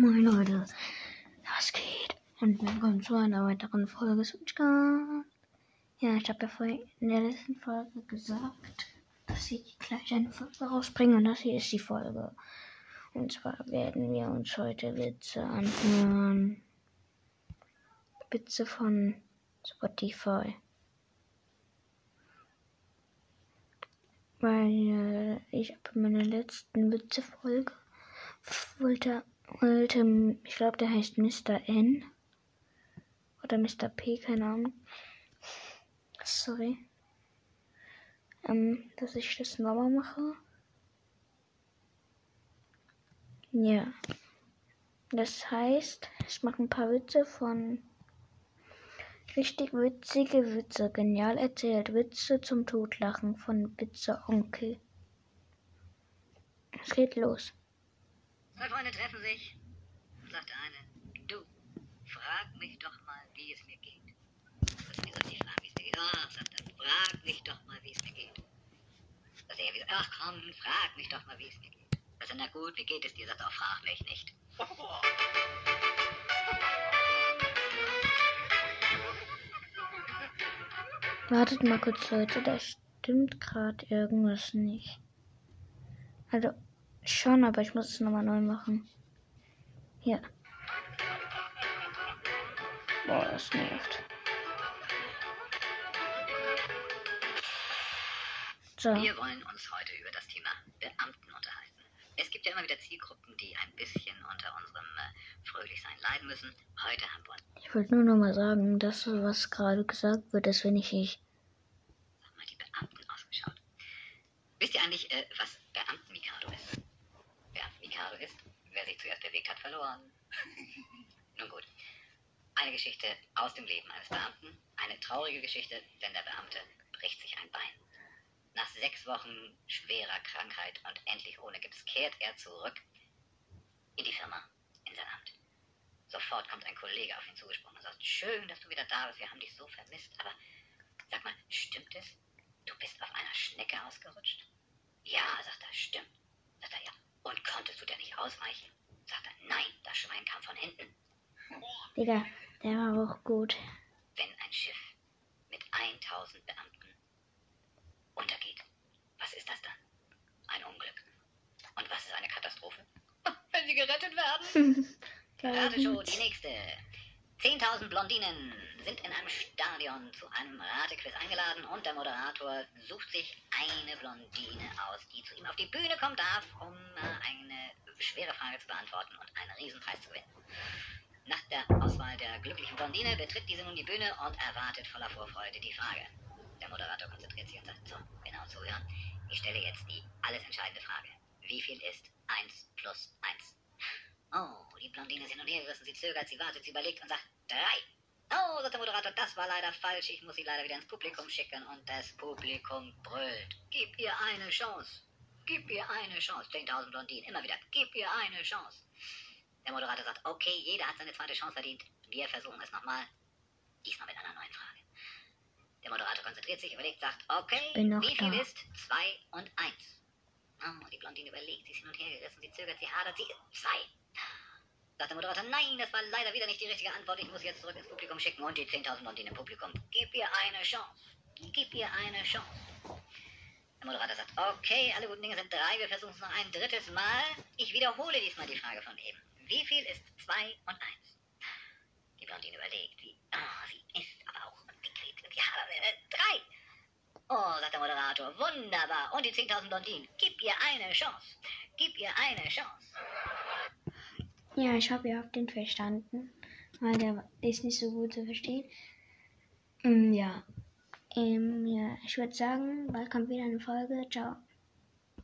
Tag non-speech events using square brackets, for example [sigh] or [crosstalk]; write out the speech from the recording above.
Moin Leute, was geht? Und willkommen zu einer weiteren Folge Switchcast. Ja, ich habe ja vorhin in der letzten Folge gesagt, dass ich gleich eine Folge rausbringe und das hier ist die Folge. Und zwar werden wir uns heute Witze anhören. Witze von Spotify. Weil äh, ich habe in meiner letzten Witze-Folge wollte, wollte, ich glaube, der heißt Mr. N. Oder Mr. P, keine Ahnung. Sorry. Ähm, dass ich das nochmal mache. Ja. Das heißt, ich mache ein paar Witze von richtig witzige Witze. Genial erzählt. Witze zum Totlachen von Witze Onkel. Es geht los. Zwei Freunde treffen sich, sagt der eine, du, frag mich doch mal, wie es mir geht. Was wie soll ich fragen, wie es mir geht? Ach, sagt er, frag mich doch mal, wie es mir geht. Sagt er, wie, ach komm, frag mich doch mal, wie es mir geht. Sagt er, na gut, wie geht es dir? Sagt er, frag mich nicht. Wartet mal kurz, Leute, da stimmt gerade irgendwas nicht. Also, schon, aber ich muss es nochmal neu machen. Hier. Boah, das nervt. So. Wir wollen uns heute über das Thema Beamten unterhalten. Es gibt ja immer wieder Zielgruppen, die ein bisschen unter unserem äh, Fröhlichsein leiden müssen. Heute haben wir Ich wollte nur nochmal sagen, dass was gerade gesagt wird, das wenn ich ich. sag mal die Beamten ausgeschaut. Wisst ihr eigentlich, äh, was Beamten-Mikado ist? Beamten-Mikado ist, wer sich zuerst bewegt hat, verloren. [laughs] Nun gut. Eine Geschichte aus dem Leben eines Beamten. Eine traurige Geschichte, denn der Beamte bricht sich ein Bein. Nach sechs Wochen schwerer Krankheit und endlich ohne Gips kehrt er zurück in die Firma, in sein Amt. Sofort kommt ein Kollege auf ihn zugesprungen und sagt, schön, dass du wieder da bist, wir haben dich so vermisst, aber sag mal, stimmt es? Du bist auf einer Schnecke ausgerutscht? Ja, sagt er, stimmt. Sagt er, ja. Und konntest du denn nicht ausweichen? Sagt er, nein, das Schwein kam von hinten. Digga, der war auch gut. Wenn ein Schiff mit 1000 Beamten untergeht, was ist das dann? Ein Unglück. Und was ist eine Katastrophe? [laughs] Wenn sie gerettet werden. [laughs] Rate schon, die nächste. 10.000 Blondinen sind in einem Stadion zu einem Ratequiz eingeladen und der Moderator sucht sich eine Blondine aus, die zu ihm auf die Bühne kommen darf, um äh, eine schwere Frage zu beantworten und einen Riesenpreis zu gewinnen. Nach der Auswahl der glücklichen Blondine betritt diese nun die Bühne und erwartet voller Vorfreude die Frage. Der Moderator konzentriert sich und sagt, so, genau zuhören. Ich stelle jetzt die alles entscheidende Frage. Wie viel ist 1 plus 1? Oh, die Blondine ist hin und her gerissen, sie zögert, sie wartet, sie überlegt und sagt, 3. Oh, sagt der Moderator, das war leider falsch, ich muss sie leider wieder ins Publikum schicken und das Publikum brüllt. Gib ihr eine Chance. Gib ihr eine Chance. 10.000 Blondinen, immer wieder, gib ihr eine Chance. Der Moderator sagt, okay, jeder hat seine zweite Chance verdient. Wir versuchen es nochmal. Diesmal mit einer neuen Frage. Der Moderator konzentriert sich, überlegt, sagt, okay, wie viel da. ist 2 und 1? Oh, die Blondine überlegt, sie ist hin und her gerissen, sie zögert, sie hadert, sie 2. Sagt der Moderator, nein, das war leider wieder nicht die richtige Antwort, ich muss jetzt zurück ins Publikum schicken und die 10.000 Blondinen im Publikum. Gib ihr eine Chance. Gib ihr eine Chance. Der Moderator sagt, okay, alle guten Dinge sind drei, wir versuchen es noch ein drittes Mal. Ich wiederhole diesmal die Frage von eben. Wie viel ist 2 und 1? Die Blondine überlegt, wie, oh, sie ist aber auch dickret. Ja, äh, drei. Oh, sagt der Moderator, wunderbar. Und die 10.000 Blondinen, gib ihr eine Chance. Gib ihr eine Chance. Ja, ich habe ja auch den verstanden, weil der ist nicht so gut zu verstehen. Mm, ja. Ähm, ja, ich würde sagen, bald kommt wieder eine Folge. Ciao.